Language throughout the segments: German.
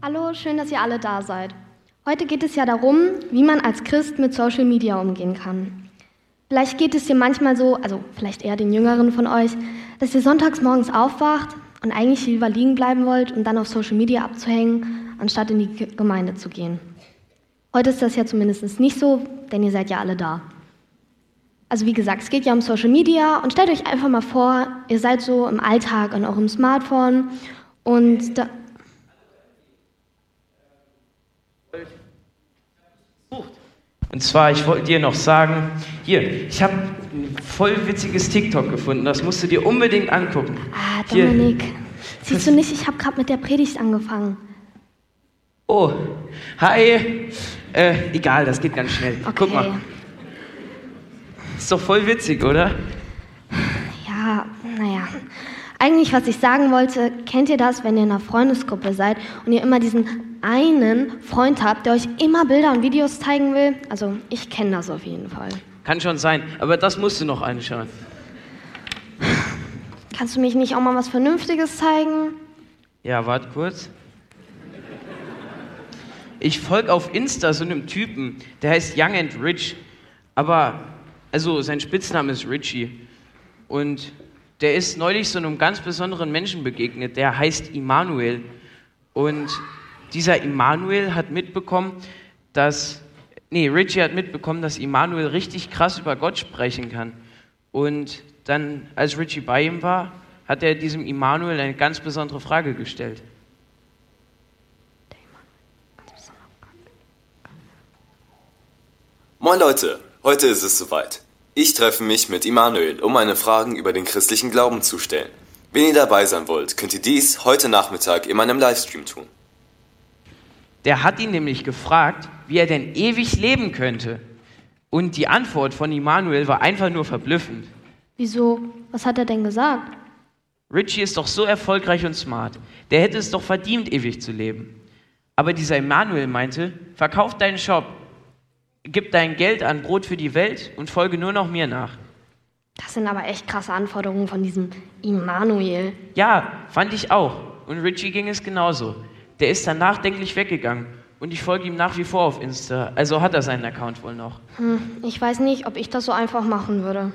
Hallo, schön, dass ihr alle da seid. Heute geht es ja darum, wie man als Christ mit Social Media umgehen kann. Vielleicht geht es dir manchmal so, also vielleicht eher den Jüngeren von euch, dass ihr sonntags morgens aufwacht und eigentlich lieber liegen bleiben wollt, um dann auf Social Media abzuhängen, anstatt in die Gemeinde zu gehen. Heute ist das ja zumindest nicht so, denn ihr seid ja alle da. Also wie gesagt, es geht ja um Social Media und stellt euch einfach mal vor, ihr seid so im Alltag an eurem Smartphone und da, Und zwar, ich wollte dir noch sagen, hier, ich habe ein voll witziges TikTok gefunden, das musst du dir unbedingt angucken. Ah, Hier. Dominik, siehst du nicht, ich habe gerade mit der Predigt angefangen. Oh, hi. Äh, egal, das geht ganz schnell. Okay. Guck mal, ist doch voll witzig, oder? Ja, naja. Eigentlich, was ich sagen wollte, kennt ihr das, wenn ihr in einer Freundesgruppe seid und ihr immer diesen einen Freund habt, der euch immer Bilder und Videos zeigen will? Also, ich kenne das auf jeden Fall. Kann schon sein, aber das musst du noch anschauen. Kannst du mich nicht auch mal was Vernünftiges zeigen? Ja, warte kurz. Ich folge auf Insta so einem Typen, der heißt Young and Rich. Aber, also sein Spitzname ist Richie. Und der ist neulich so einem ganz besonderen Menschen begegnet, der heißt Immanuel. Und dieser Immanuel hat mitbekommen, dass, nee, Richie hat mitbekommen, dass Immanuel richtig krass über Gott sprechen kann. Und dann, als Richie bei ihm war, hat er diesem Immanuel eine ganz besondere Frage gestellt. Moin Leute, heute ist es soweit. Ich treffe mich mit Immanuel, um meine Fragen über den christlichen Glauben zu stellen. Wenn ihr dabei sein wollt, könnt ihr dies heute Nachmittag in meinem Livestream tun. Der hat ihn nämlich gefragt, wie er denn ewig leben könnte. Und die Antwort von Immanuel war einfach nur verblüffend. Wieso? Was hat er denn gesagt? Richie ist doch so erfolgreich und smart. Der hätte es doch verdient, ewig zu leben. Aber dieser Immanuel meinte, verkauf deinen Shop, gib dein Geld an Brot für die Welt und folge nur noch mir nach. Das sind aber echt krasse Anforderungen von diesem Immanuel. Ja, fand ich auch. Und Richie ging es genauso. Der ist dann nachdenklich weggegangen. Und ich folge ihm nach wie vor auf Insta. Also hat er seinen Account wohl noch. Hm, ich weiß nicht, ob ich das so einfach machen würde.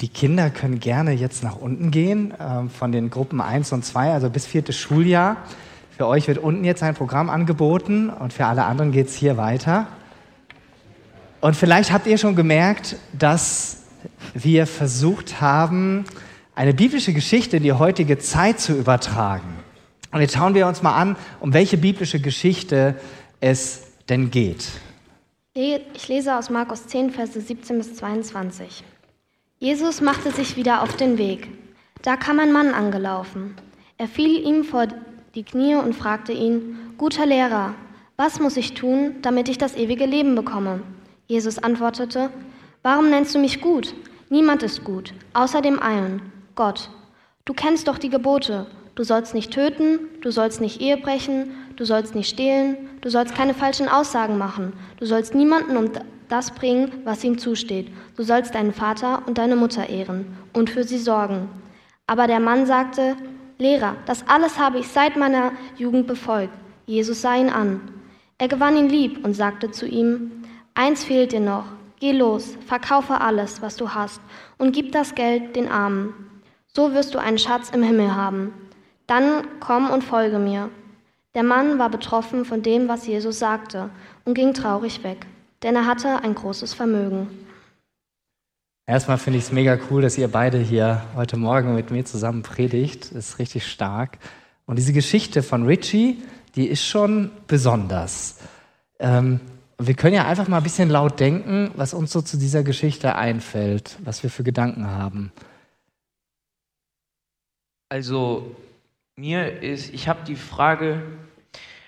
Die Kinder können gerne jetzt nach unten gehen, äh, von den Gruppen 1 und 2, also bis viertes Schuljahr. Für euch wird unten jetzt ein Programm angeboten und für alle anderen geht es hier weiter. Und vielleicht habt ihr schon gemerkt, dass wir versucht haben, eine biblische Geschichte in die heutige Zeit zu übertragen. Und jetzt schauen wir uns mal an, um welche biblische Geschichte es denn geht. Ich lese aus Markus 10, Verse 17 bis 22. Jesus machte sich wieder auf den Weg. Da kam ein Mann angelaufen. Er fiel ihm vor die Knie und fragte ihn, Guter Lehrer, was muss ich tun, damit ich das ewige Leben bekomme? Jesus antwortete, Warum nennst du mich gut? Niemand ist gut, außer dem einen, Gott. Du kennst doch die Gebote. Du sollst nicht töten, du sollst nicht Ehe brechen, du sollst nicht stehlen, du sollst keine falschen Aussagen machen, du sollst niemanden um das bringen, was ihm zusteht. Du sollst deinen Vater und deine Mutter ehren und für sie sorgen. Aber der Mann sagte, Lehrer, das alles habe ich seit meiner Jugend befolgt. Jesus sah ihn an. Er gewann ihn lieb und sagte zu ihm, Eins fehlt dir noch. Geh los, verkaufe alles, was du hast, und gib das Geld den Armen. So wirst du einen Schatz im Himmel haben. Dann komm und folge mir. Der Mann war betroffen von dem, was Jesus sagte, und ging traurig weg, denn er hatte ein großes Vermögen. Erstmal finde ich es mega cool, dass ihr beide hier heute Morgen mit mir zusammen predigt. Das ist richtig stark. Und diese Geschichte von Richie, die ist schon besonders. Ähm, wir können ja einfach mal ein bisschen laut denken, was uns so zu dieser Geschichte einfällt, was wir für Gedanken haben. Also mir ist, ich habe die Frage,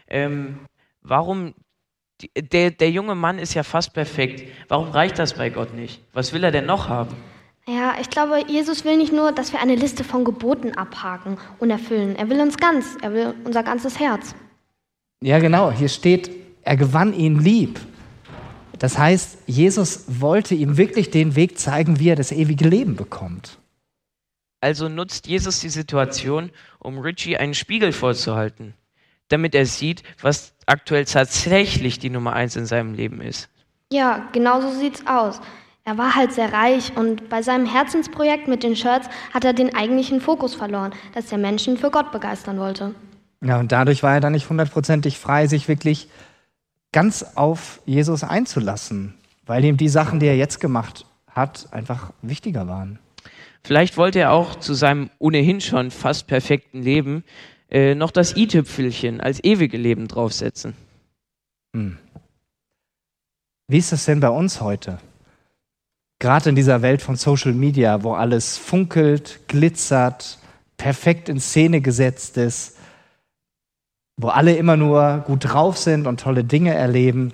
ähm, warum, die, der, der junge Mann ist ja fast perfekt. Warum reicht das bei Gott nicht? Was will er denn noch haben? Ja, ich glaube, Jesus will nicht nur, dass wir eine Liste von Geboten abhaken und erfüllen. Er will uns ganz, er will unser ganzes Herz. Ja, genau, hier steht, er gewann ihn lieb. Das heißt, Jesus wollte ihm wirklich den Weg zeigen, wie er das ewige Leben bekommt. Also nutzt Jesus die Situation, um Richie einen Spiegel vorzuhalten, damit er sieht, was aktuell tatsächlich die Nummer eins in seinem Leben ist. Ja, genau so sieht's aus. Er war halt sehr reich und bei seinem Herzensprojekt mit den Shirts hat er den eigentlichen Fokus verloren, dass er Menschen für Gott begeistern wollte. Ja, und dadurch war er dann nicht hundertprozentig frei, sich wirklich ganz auf Jesus einzulassen, weil ihm die Sachen, die er jetzt gemacht hat, einfach wichtiger waren. Vielleicht wollte er auch zu seinem ohnehin schon fast perfekten Leben äh, noch das i-Tüpfelchen als ewige Leben draufsetzen. Hm. Wie ist das denn bei uns heute? Gerade in dieser Welt von Social Media, wo alles funkelt, glitzert, perfekt in Szene gesetzt ist, wo alle immer nur gut drauf sind und tolle Dinge erleben.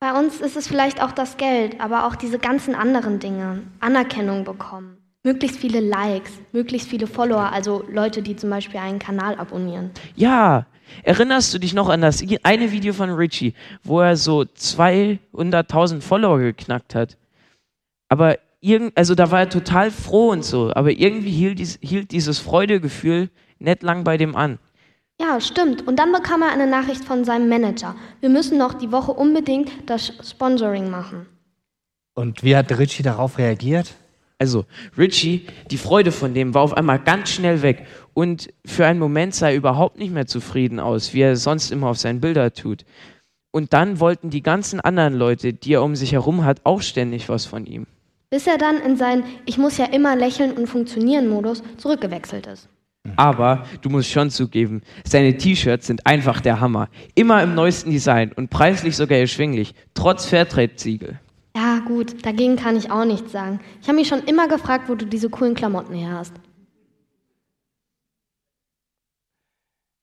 Bei uns ist es vielleicht auch das Geld, aber auch diese ganzen anderen Dinge. Anerkennung bekommen, möglichst viele Likes, möglichst viele Follower, also Leute, die zum Beispiel einen Kanal abonnieren. Ja, erinnerst du dich noch an das eine Video von Richie, wo er so 200.000 Follower geknackt hat? Aber irgend, also da war er total froh und so, aber irgendwie hielt, dies, hielt dieses Freudegefühl nicht lang bei dem an. Ja, stimmt. Und dann bekam er eine Nachricht von seinem Manager. Wir müssen noch die Woche unbedingt das Sponsoring machen. Und wie hat Richie darauf reagiert? Also, Richie, die Freude von dem war auf einmal ganz schnell weg. Und für einen Moment sah er überhaupt nicht mehr zufrieden aus, wie er sonst immer auf seinen Bilder tut. Und dann wollten die ganzen anderen Leute, die er um sich herum hat, auch ständig was von ihm. Bis er dann in seinen Ich muss ja immer lächeln und funktionieren Modus zurückgewechselt ist. Aber du musst schon zugeben, seine T-Shirts sind einfach der Hammer. Immer im neuesten Design und preislich sogar erschwinglich, trotz Fairtrade-Siegel. Ja, gut, dagegen kann ich auch nichts sagen. Ich habe mich schon immer gefragt, wo du diese coolen Klamotten her hast.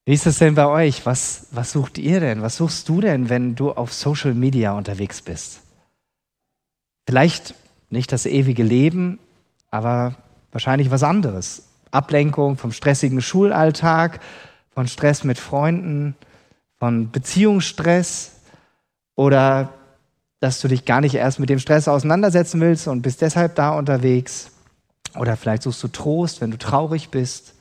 Wie ist es denn bei euch? Was, was sucht ihr denn? Was suchst du denn, wenn du auf Social Media unterwegs bist? Vielleicht nicht das ewige Leben, aber wahrscheinlich was anderes. Ablenkung vom stressigen Schulalltag, von Stress mit Freunden, von Beziehungsstress oder dass du dich gar nicht erst mit dem Stress auseinandersetzen willst und bist deshalb da unterwegs. Oder vielleicht suchst du Trost, wenn du traurig bist.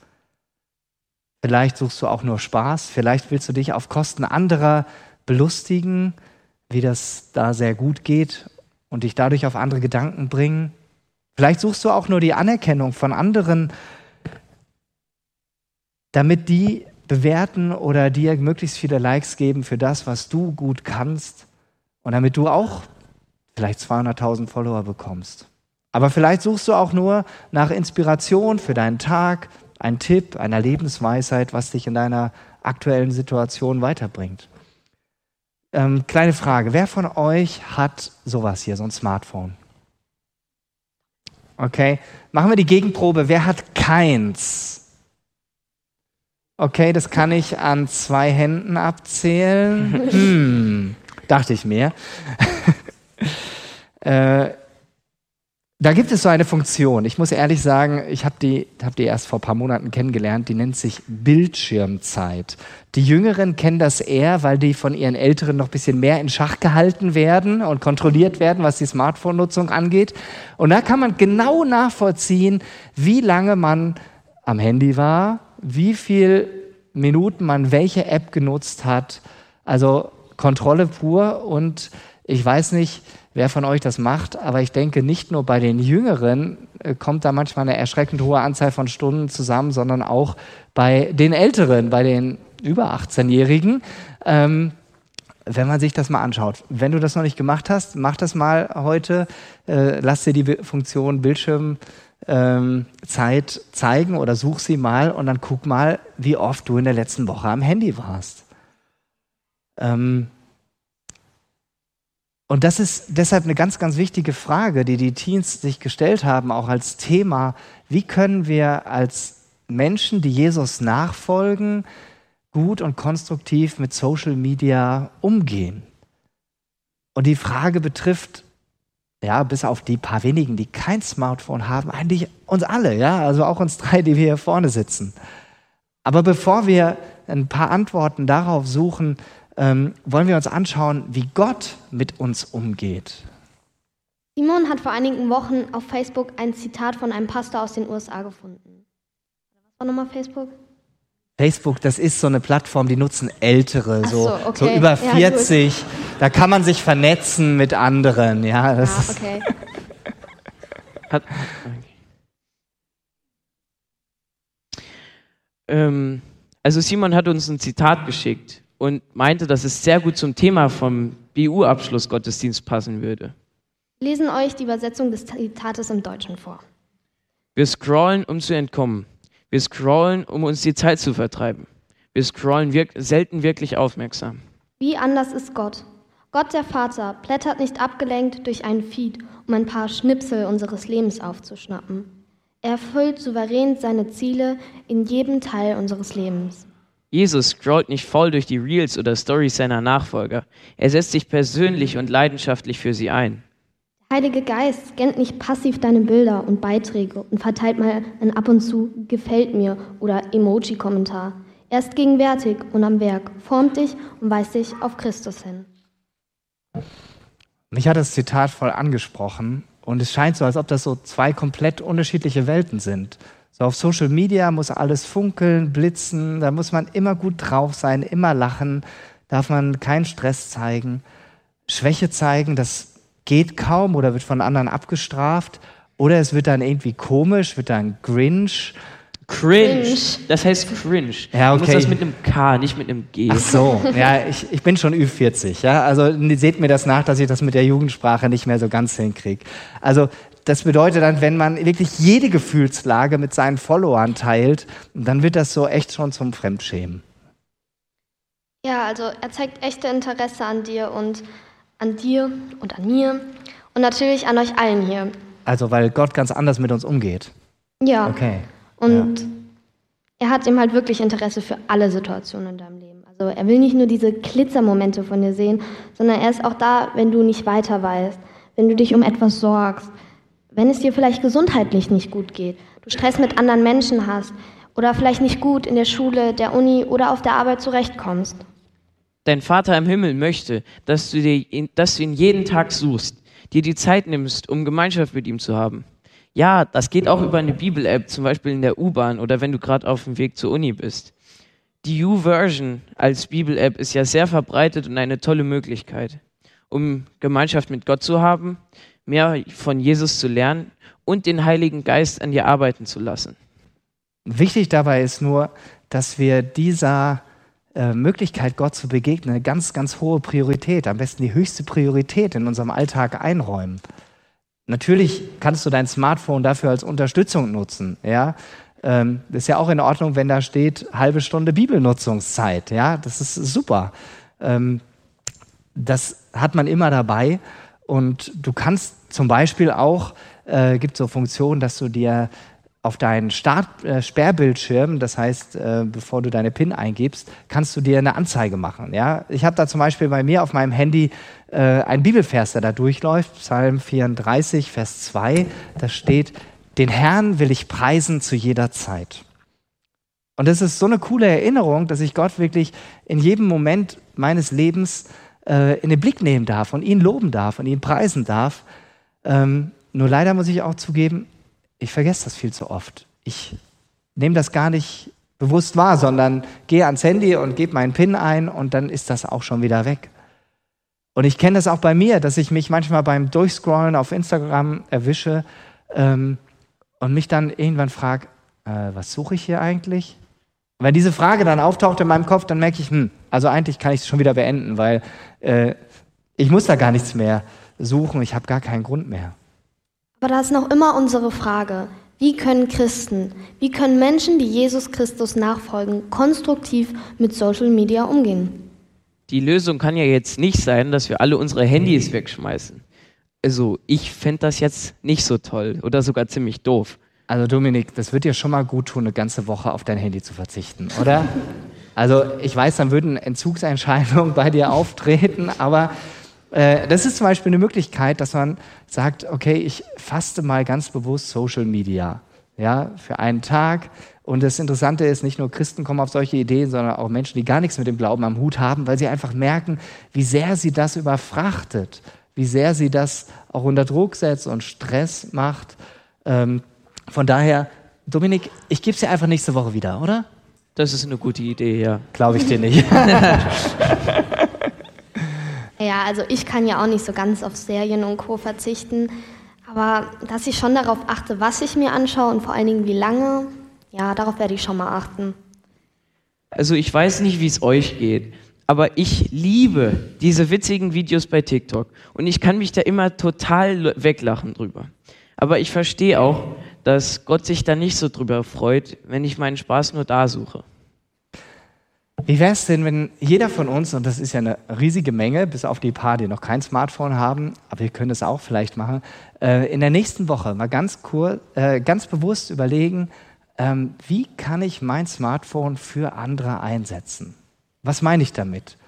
Vielleicht suchst du auch nur Spaß. Vielleicht willst du dich auf Kosten anderer belustigen, wie das da sehr gut geht und dich dadurch auf andere Gedanken bringen. Vielleicht suchst du auch nur die Anerkennung von anderen damit die bewerten oder dir möglichst viele Likes geben für das, was du gut kannst und damit du auch vielleicht 200.000 Follower bekommst. Aber vielleicht suchst du auch nur nach Inspiration für deinen Tag, einen Tipp, einer Lebensweisheit, was dich in deiner aktuellen Situation weiterbringt. Ähm, kleine Frage, wer von euch hat sowas hier, so ein Smartphone? Okay, machen wir die Gegenprobe. Wer hat keins? Okay, das kann ich an zwei Händen abzählen. Hm, dachte ich mir. äh, da gibt es so eine Funktion. Ich muss ehrlich sagen, ich habe die, hab die erst vor ein paar Monaten kennengelernt. Die nennt sich Bildschirmzeit. Die Jüngeren kennen das eher, weil die von ihren Älteren noch ein bisschen mehr in Schach gehalten werden und kontrolliert werden, was die Smartphone-Nutzung angeht. Und da kann man genau nachvollziehen, wie lange man am Handy war, wie viel Minuten man welche App genutzt hat. Also Kontrolle pur und ich weiß nicht, wer von euch das macht, aber ich denke, nicht nur bei den Jüngeren äh, kommt da manchmal eine erschreckend hohe Anzahl von Stunden zusammen, sondern auch bei den Älteren, bei den über 18-Jährigen. Ähm, wenn man sich das mal anschaut. Wenn du das noch nicht gemacht hast, mach das mal heute. Äh, lass dir die Funktion Bildschirm ähm, Zeit zeigen oder such sie mal und dann guck mal, wie oft du in der letzten Woche am Handy warst. Ähm, und das ist deshalb eine ganz, ganz wichtige Frage, die die Teens sich gestellt haben, auch als Thema. Wie können wir als Menschen, die Jesus nachfolgen, gut und konstruktiv mit Social Media umgehen? Und die Frage betrifft ja, bis auf die paar wenigen, die kein Smartphone haben, eigentlich uns alle, ja, also auch uns drei, die wir hier vorne sitzen. Aber bevor wir ein paar Antworten darauf suchen, ähm, wollen wir uns anschauen, wie Gott mit uns umgeht. Simon hat vor einigen Wochen auf Facebook ein Zitat von einem Pastor aus den USA gefunden. Was war nochmal Facebook? Facebook, das ist so eine Plattform, die nutzen Ältere, so, so, so, okay. über Ja, 40. da kann man sich vernetzen mit anderen. Ja, das Ah, ist, okay. Hat, ähm, also Simon hat uns ein Zitat geschickt und meinte, dass es sehr gut zum Thema vom BU-Abschluss-Gottesdienst passen würde. Wir lesen euch die Übersetzung des Zitates im Deutschen vor. Wir scrollen, um zu entkommen. Wir scrollen, um uns die Zeit zu vertreiben. Wir scrollen wirk selten wirklich aufmerksam. Wie anders ist Gott? Gott der Vater blättert nicht abgelenkt durch einen Feed, um ein paar Schnipsel unseres Lebens aufzuschnappen. Er erfüllt souverän seine Ziele in jedem Teil unseres Lebens. Jesus scrollt nicht voll durch die Reels oder Stories seiner Nachfolger. Er setzt sich persönlich und leidenschaftlich für sie ein. Der Heilige Geist scannt nicht passiv deine Bilder und Beiträge und verteilt mal ein ab und zu gefällt mir oder Emoji-Kommentar. Er ist gegenwärtig und am Werk, formt dich und weist dich auf Christus hin. mich hat das Zitat voll angesprochen und es scheint so, als ob das so zwei komplett unterschiedliche Welten sind. So auf Social Media muss alles funkeln, blitzen, da muss man immer gut drauf sein, immer lachen, darf man keinen Stress zeigen. Schwäche zeigen, das geht kaum oder wird von anderen abgestraft. Oder es wird dann irgendwie komisch, wird dann Grinch. Cringe. Cringe. Das heißt cringe. Ja, Du musst okay. das mit einem K, nicht mit einem G. Ach so, ja, ich, ich bin schon Ü40, ja. Also seht mir das nach, dass ich das mit der Jugendsprache nicht mehr so ganz hinkriege. Also das bedeutet dann, wenn man wirklich jede Gefühlslage mit seinen Followern teilt, dann wird das so echt schon zum Fremdschämen. Ja, also er zeigt echte Interesse an dir und an dir und an mir und natürlich an euch allen hier. Also weil Gott ganz anders mit uns umgeht. Ja. Okay. Und er hat ihm halt wirklich Interesse für alle Situationen in deinem Leben. Also er will nicht nur diese Glitzermomente von dir sehen, sondern er ist auch da, wenn du nicht weiter weißt, wenn du dich um etwas sorgst, wenn es dir vielleicht gesundheitlich nicht gut geht, du Stress mit anderen Menschen hast oder vielleicht nicht gut in der Schule, der Uni oder auf der Arbeit zurechtkommst. Dein Vater im Himmel möchte, dass du, dir, dass du ihn jeden Tag suchst, dir die Zeit nimmst, um Gemeinschaft mit ihm zu haben. Ja, das geht auch über eine Bibel-App, zum Beispiel in der U-Bahn oder wenn du gerade auf dem Weg zur Uni bist. Die U-Version als Bibel-App ist ja sehr verbreitet und eine tolle Möglichkeit, um Gemeinschaft mit Gott zu haben, mehr von Jesus zu lernen und den Heiligen Geist an dir arbeiten zu lassen. Wichtig dabei ist nur, dass wir dieser äh, Möglichkeit, Gott zu begegnen, eine ganz, ganz hohe Priorität, am besten die höchste Priorität in unserem Alltag einräumen. Natürlich kannst du dein Smartphone dafür als Unterstützung nutzen. Ja, ähm, ist ja auch in Ordnung, wenn da steht halbe Stunde Bibelnutzungszeit. Ja, das ist super. Ähm, das hat man immer dabei und du kannst zum Beispiel auch äh, gibt so Funktionen, dass du dir auf deinen Start, äh, Sperrbildschirm, das heißt, äh, bevor du deine PIN eingibst, kannst du dir eine Anzeige machen. Ja? Ich habe da zum Beispiel bei mir auf meinem Handy äh, einen Bibelvers, der da durchläuft, Psalm 34, Vers 2, da steht, den Herrn will ich preisen zu jeder Zeit. Und das ist so eine coole Erinnerung, dass ich Gott wirklich in jedem Moment meines Lebens äh, in den Blick nehmen darf und ihn loben darf und ihn preisen darf. Ähm, nur leider muss ich auch zugeben, ich vergesse das viel zu oft. Ich nehme das gar nicht bewusst wahr, sondern gehe ans Handy und gebe meinen PIN ein und dann ist das auch schon wieder weg. Und ich kenne das auch bei mir, dass ich mich manchmal beim Durchscrollen auf Instagram erwische ähm, und mich dann irgendwann frage, äh, was suche ich hier eigentlich? Und wenn diese Frage dann auftaucht in meinem Kopf, dann merke ich, hm, also eigentlich kann ich es schon wieder beenden, weil äh, ich muss da gar nichts mehr suchen, ich habe gar keinen Grund mehr. Aber da ist noch immer unsere Frage, wie können Christen, wie können Menschen, die Jesus Christus nachfolgen, konstruktiv mit Social Media umgehen? Die Lösung kann ja jetzt nicht sein, dass wir alle unsere Handys wegschmeißen. Also ich fände das jetzt nicht so toll oder sogar ziemlich doof. Also Dominik, das wird dir schon mal gut tun, eine ganze Woche auf dein Handy zu verzichten, oder? Also ich weiß, dann würden Entzugserscheinungen bei dir auftreten, aber äh, das ist zum Beispiel eine Möglichkeit, dass man sagt, okay, ich faste mal ganz bewusst Social Media ja, für einen Tag. Und das Interessante ist, nicht nur Christen kommen auf solche Ideen, sondern auch Menschen, die gar nichts mit dem Glauben am Hut haben, weil sie einfach merken, wie sehr sie das überfrachtet, wie sehr sie das auch unter Druck setzt und Stress macht. Ähm, von daher, Dominik, ich gebe es dir einfach nächste Woche wieder, oder? Das ist eine gute Idee, ja. Glaube ich dir nicht. ja, also ich kann ja auch nicht so ganz auf Serien und Co. verzichten. Aber dass ich schon darauf achte, was ich mir anschaue und vor allen Dingen wie lange, ja, darauf werde ich schon mal achten. Also ich weiß nicht, wie es euch geht, aber ich liebe diese witzigen Videos bei TikTok und ich kann mich da immer total weglachen drüber. Aber ich verstehe auch, dass Gott sich da nicht so drüber freut, wenn ich meinen Spaß nur da suche. Wie wäre es denn, wenn jeder von uns, und das ist ja eine riesige Menge, bis auf die paar, die noch kein Smartphone haben, aber wir können es auch vielleicht machen, äh, in der nächsten Woche mal ganz, kurz, äh, ganz bewusst überlegen, ähm, wie kann ich mein Smartphone für andere einsetzen? Was meine ich damit?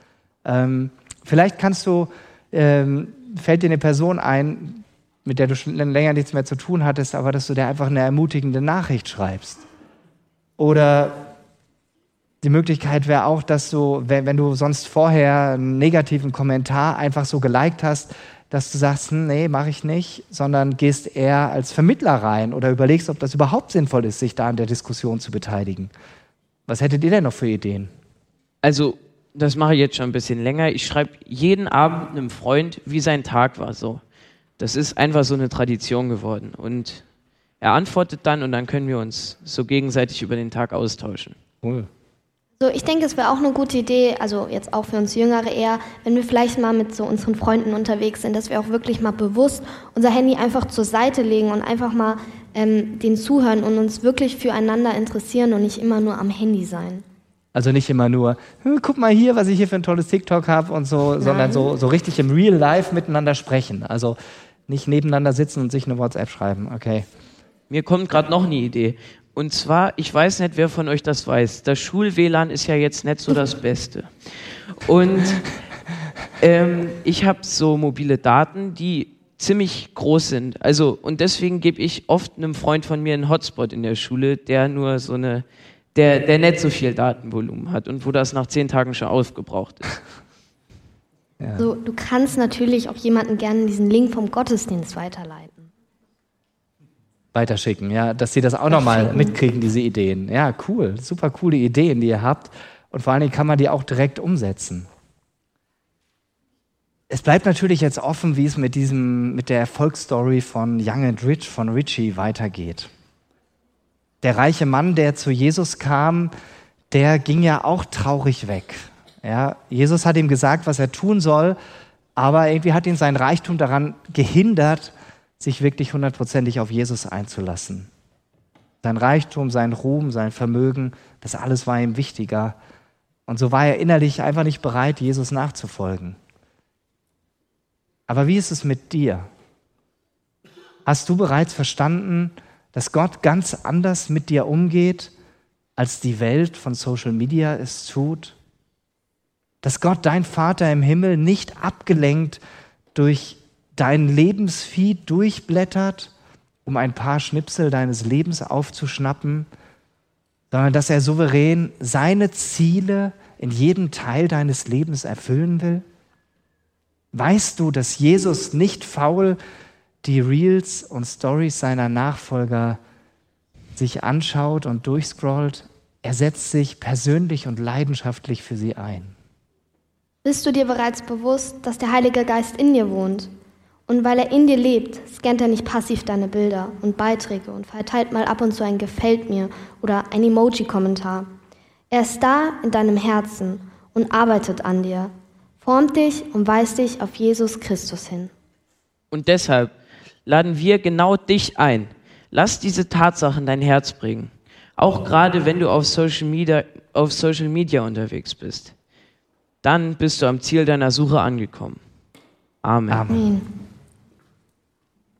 Ähm, vielleicht kannst du, ähm, fällt dir eine Person ein, mit der du schon länger nichts mehr zu tun hattest, aber dass du dir einfach eine ermutigende Nachricht schreibst. Oder die Möglichkeit wäre auch, dass du, wenn, wenn, du sonst vorher einen negativen Kommentar einfach so geliked hast, dass du sagst, hm, nee, mache ich nicht, sondern gehst eher als Vermittler rein oder überlegst, ob das überhaupt sinnvoll ist, sich da an der Diskussion zu beteiligen. Was hättet ihr denn noch für Ideen? Also, das mache ich jetzt schon ein bisschen länger. Ich schreibe jeden Abend einem Freund, wie sein Tag war so. Das ist einfach so eine Tradition geworden. Und er antwortet dann und dann können wir uns so gegenseitig über den Tag austauschen. Cool. So, ich denke, es wäre auch eine gute Idee, also jetzt auch für uns Jüngere eher, wenn wir vielleicht mal mit so unseren Freunden unterwegs sind, dass wir auch wirklich mal bewusst unser Handy einfach zur Seite legen und einfach mal ähm, den zuhören und uns wirklich füreinander interessieren und nicht immer nur am Handy sein. Also nicht immer nur, hm, guck mal hier, was ich hier für ein tolles TikTok habe und so, Nein. sondern so, so richtig im Real Life miteinander sprechen. Also nicht nebeneinander sitzen und sich eine WhatsApp schreiben. Okay. Mir kommt gerade noch eine Idee. Und zwar, ich weiß nicht, wer von euch das weiß, das Schul-WLAN ist ja jetzt nicht so das Beste. Und ähm, ich habe so mobile Daten, die ziemlich groß sind. Also, und deswegen gebe ich oft einem Freund von mir einen Hotspot in der Schule, der nur so eine, der, der nicht so viel Datenvolumen hat und wo das nach zehn Tagen schon aufgebraucht ist. Ja. So, du kannst natürlich auch jemanden gerne diesen Link vom Gottesdienst weiterleiten weiterschicken, ja, dass sie das auch nochmal mitkriegen, diese Ideen. Ja, cool, super coole Ideen, die ihr habt. Und vor allen Dingen kann man die auch direkt umsetzen. Es bleibt natürlich jetzt offen, wie es mit diesem, mit der Erfolgsstory von Young and Rich, von Richie weitergeht. Der reiche Mann, der zu Jesus kam, der ging ja auch traurig weg. Ja, Jesus hat ihm gesagt, was er tun soll, aber irgendwie hat ihn sein Reichtum daran gehindert, sich wirklich hundertprozentig auf Jesus einzulassen. Sein Reichtum, sein Ruhm, sein Vermögen, das alles war ihm wichtiger. Und so war er innerlich einfach nicht bereit, Jesus nachzufolgen. Aber wie ist es mit dir? Hast du bereits verstanden, dass Gott ganz anders mit dir umgeht, als die Welt von Social Media es tut? Dass Gott, dein Vater im Himmel, nicht abgelenkt durch dein Lebensfeed durchblättert, um ein paar Schnipsel deines Lebens aufzuschnappen, sondern dass er souverän seine Ziele in jedem Teil deines Lebens erfüllen will? Weißt du, dass Jesus nicht faul die Reels und Stories seiner Nachfolger sich anschaut und durchscrollt? Er setzt sich persönlich und leidenschaftlich für sie ein. Bist du dir bereits bewusst, dass der Heilige Geist in dir wohnt und weil er in dir lebt, scannt er nicht passiv deine Bilder und Beiträge und verteilt mal ab und zu ein Gefällt mir oder ein Emoji-Kommentar. Er ist da in deinem Herzen und arbeitet an dir, formt dich und weist dich auf Jesus Christus hin. Und deshalb laden wir genau dich ein. Lass diese Tatsachen dein Herz bringen. Auch gerade wenn du auf Social Media, auf Social Media unterwegs bist. Dann bist du am Ziel deiner Suche angekommen. Amen. Amen.